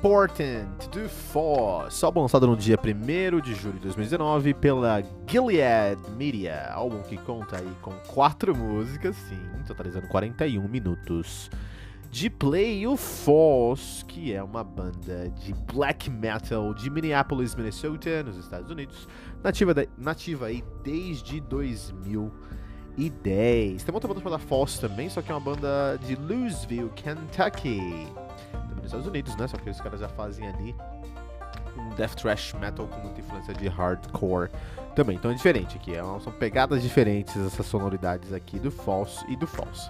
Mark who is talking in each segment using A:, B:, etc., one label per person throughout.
A: Important do Four, só lançado no dia 1 de julho de 2019 pela Gilead Media, álbum que conta aí com quatro músicas, sim, totalizando 41 minutos de play. O Force, que é uma banda de black metal de Minneapolis, Minnesota, nos Estados Unidos, nativa, de, nativa aí desde 2010. Tem outra banda chamada Force também, só que é uma banda de Louisville, Kentucky Estados Unidos, né? Só que os caras já fazem ali um death thrash metal com muita influência de hardcore também. Então é diferente aqui, é são pegadas diferentes essas sonoridades aqui do False e do False.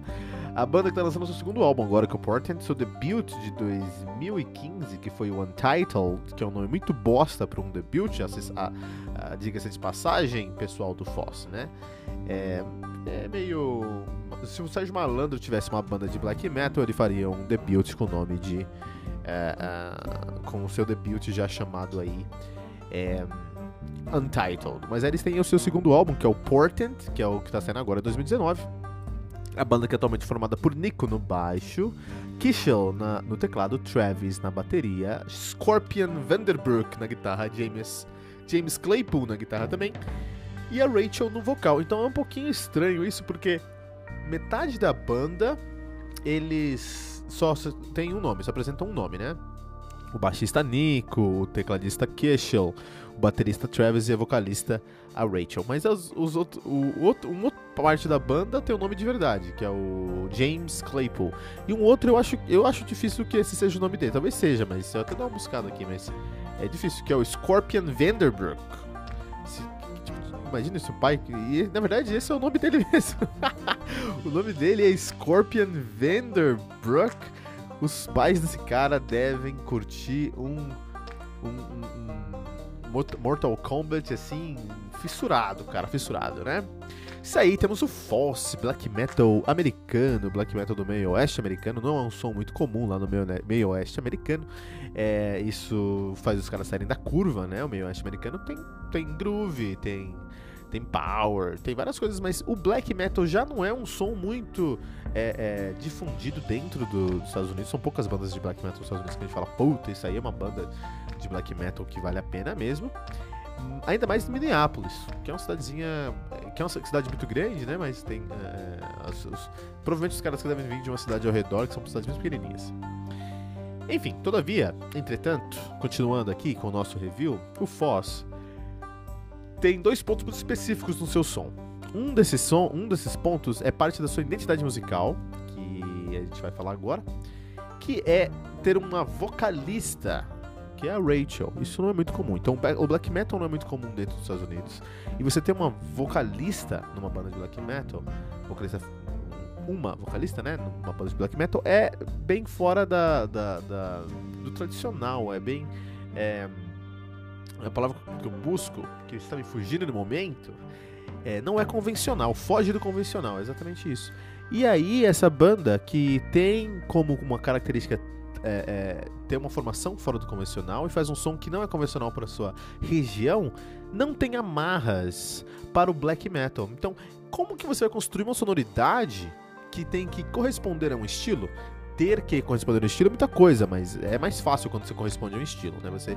A: a banda que tá lançando seu segundo álbum agora, que é o Portent, seu debut de 2015, que foi o Untitled, que é um nome muito bosta para um debut, diga-se de passagem, pessoal do False, né? É, é meio se o Sérgio Malandro tivesse uma banda de black metal, ele faria um debut com o nome de. É, é, com o seu debut já chamado aí. É, Untitled. Mas aí eles têm o seu segundo álbum, que é o Portent, que é o que está saindo agora em 2019. A banda que é atualmente formada por Nico no baixo, Kishel na, no teclado, Travis na bateria, Scorpion Vanderbrook na guitarra, James, James Claypool na guitarra também, e a Rachel no vocal. Então é um pouquinho estranho isso, porque metade da banda eles só tem um nome, só apresentam um nome, né? O baixista Nico, o tecladista Keshel, o baterista Travis e a vocalista a Rachel. Mas os, os outro, o outro, uma outra parte da banda tem o um nome de verdade, que é o James Claypool. E um outro eu acho, eu acho difícil que esse seja o nome dele. Talvez seja, mas eu até dar uma buscada aqui, mas é difícil, que é o Scorpion Vanderbrook imagina esse pai. E na verdade esse é o nome dele mesmo. o nome dele é Scorpion Vanderbrook. Os pais desse cara devem curtir um, um, um, um Mortal Kombat assim, fissurado, cara, fissurado, né? Isso aí, temos o Fosse, black metal americano, black metal do meio oeste americano. Não é um som muito comum lá no meio, né, meio oeste americano. É, isso faz os caras saírem da curva, né? O meio oeste americano tem, tem groove, tem tem power, tem várias coisas, mas o black metal já não é um som muito é, é, difundido dentro do, dos Estados Unidos. São poucas bandas de black metal nos Estados Unidos que a gente fala, puta, isso aí é uma banda de black metal que vale a pena mesmo. Hum, ainda mais Minneapolis, que é uma cidadezinha. que é uma cidade muito grande, né? Mas tem. É, os, os, provavelmente os caras que devem vir de uma cidade ao redor, que são cidades muito pequenininhas. Enfim, todavia, entretanto, continuando aqui com o nosso review, o Foz tem dois pontos muito específicos no seu som. Um desses, som, um desses pontos é parte da sua identidade musical, que a gente vai falar agora, que é ter uma vocalista, que é a Rachel. Isso não é muito comum. Então, o black metal não é muito comum dentro dos Estados Unidos. E você ter uma vocalista numa banda de black metal, vocalista uma vocalista, né, numa banda de black metal, é bem fora da, da, da do tradicional, é bem é, a palavra que eu busco, que está me fugindo no momento, é, não é convencional, foge do convencional, é exatamente isso. E aí, essa banda que tem como uma característica é, é, tem uma formação fora do convencional e faz um som que não é convencional para sua região, não tem amarras para o black metal. Então, como que você vai construir uma sonoridade que tem que corresponder a um estilo? Ter que corresponder a um estilo é muita coisa, mas é mais fácil quando você corresponde a um estilo, né? Você,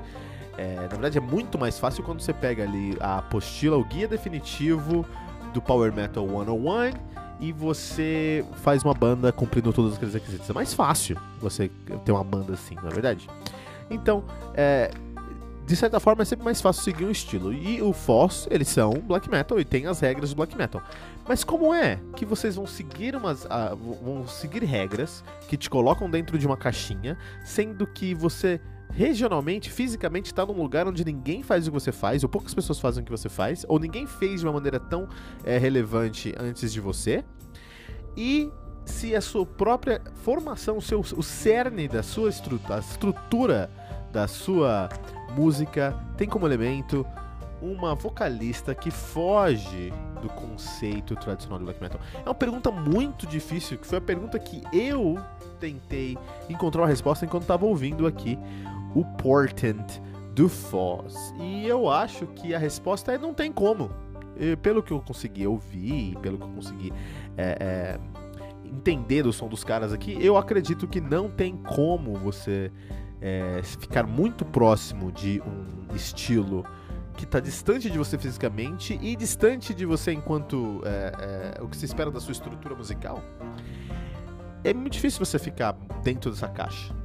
A: é, na verdade, é muito mais fácil quando você pega ali a apostila, o guia definitivo do Power Metal 101 e você faz uma banda cumprindo todos aqueles requisitos. É mais fácil você ter uma banda assim, não é verdade? Então, é, de certa forma é sempre mais fácil seguir um estilo. E o Foz, eles são black metal e tem as regras do black metal. Mas como é que vocês vão seguir umas uh, vão seguir regras que te colocam dentro de uma caixinha, sendo que você regionalmente, fisicamente está num lugar onde ninguém faz o que você faz, ou poucas pessoas fazem o que você faz, ou ninguém fez de uma maneira tão é, relevante antes de você. E se a sua própria formação, o, seu, o cerne da sua estrutura, a estrutura da sua música tem como elemento uma vocalista que foge do conceito tradicional do black metal? É uma pergunta muito difícil, que foi a pergunta que eu tentei encontrar uma resposta enquanto estava ouvindo aqui o Portent do Foz. E eu acho que a resposta é não tem como. E, pelo que eu consegui ouvir, pelo que eu consegui é, é, entender do som dos caras aqui, eu acredito que não tem como você é, ficar muito próximo de um estilo que está distante de você fisicamente e distante de você enquanto é, é, o que se espera da sua estrutura musical, é muito difícil você ficar dentro dessa caixa.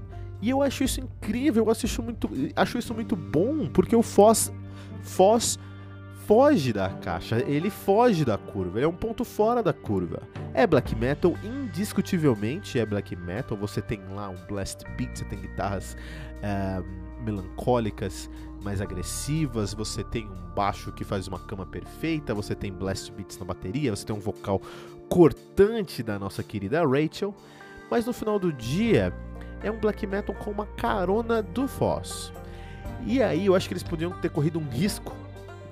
A: E eu acho isso incrível, eu acho, muito, acho isso muito bom, porque o Foz, Foz foge da caixa, ele foge da curva, ele é um ponto fora da curva. É black metal, indiscutivelmente é black metal. Você tem lá um blast beat, você tem guitarras uh, melancólicas, mais agressivas, você tem um baixo que faz uma cama perfeita, você tem blast beats na bateria, você tem um vocal cortante da nossa querida Rachel. Mas no final do dia, é um black metal com uma carona do Foz. E aí eu acho que eles podiam ter corrido um risco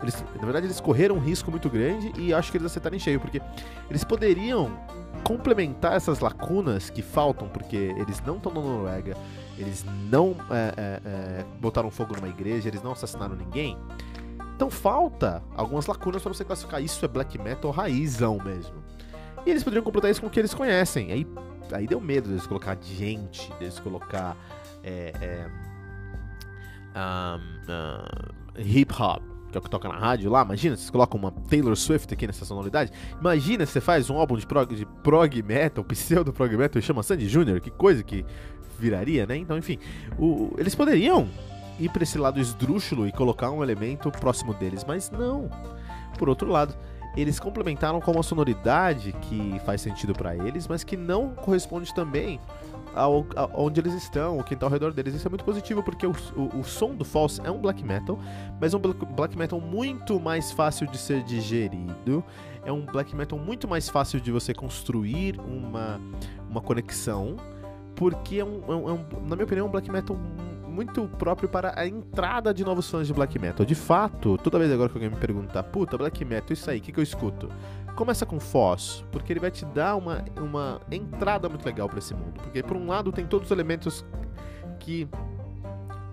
A: eles, na verdade, eles correram um risco muito grande e acho que eles acertaram em cheio, porque eles poderiam complementar essas lacunas que faltam, porque eles não estão na Noruega, eles não é, é, é, botaram fogo numa igreja, eles não assassinaram ninguém. Então falta algumas lacunas para você classificar isso é black metal raizão mesmo. E eles poderiam completar isso com o que eles conhecem. Aí, aí deu medo deles colocar gente, deles colocar é, é, um, uh, hip hop que é o que toca na rádio lá, imagina, vocês colocam uma Taylor Swift aqui nessa sonoridade. Imagina se você faz um álbum de prog, de prog metal, pseudo prog metal e chama Sandy Jr., que coisa que viraria, né? Então, enfim, o, eles poderiam ir para esse lado esdrúxulo e colocar um elemento próximo deles, mas não. Por outro lado, eles complementaram com uma sonoridade que faz sentido para eles, mas que não corresponde também ao, onde eles estão, o que está ao redor deles. Isso é muito positivo porque o, o, o, som do False é um black metal, mas é um black metal muito mais fácil de ser digerido. É um black metal muito mais fácil de você construir uma, uma conexão, porque é um, é um, é um na minha opinião, é um black metal muito próprio para a entrada de novos fãs de black metal. De fato, toda vez agora que alguém me perguntar, puta, black metal, isso aí, o que, que eu escuto? Começa com Foz, porque ele vai te dar uma, uma entrada muito legal para esse mundo. Porque, por um lado, tem todos os elementos que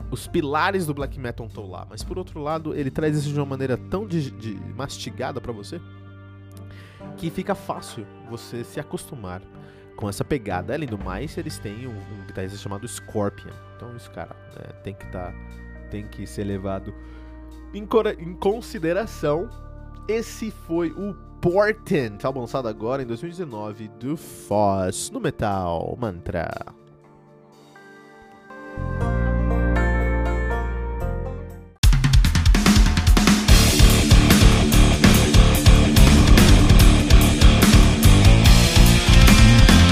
A: os pilares do black metal estão lá, mas por outro lado, ele traz isso de uma maneira tão de, de mastigada para você que fica fácil você se acostumar com essa pegada. Além do mais, eles têm um, um guitarrista chamado Scorpion. Então, isso, cara, é, tem que tá, tem que ser levado em, em consideração. Esse foi o Portent, álbum lançado agora em 2019 do Foz no Metal Mantra.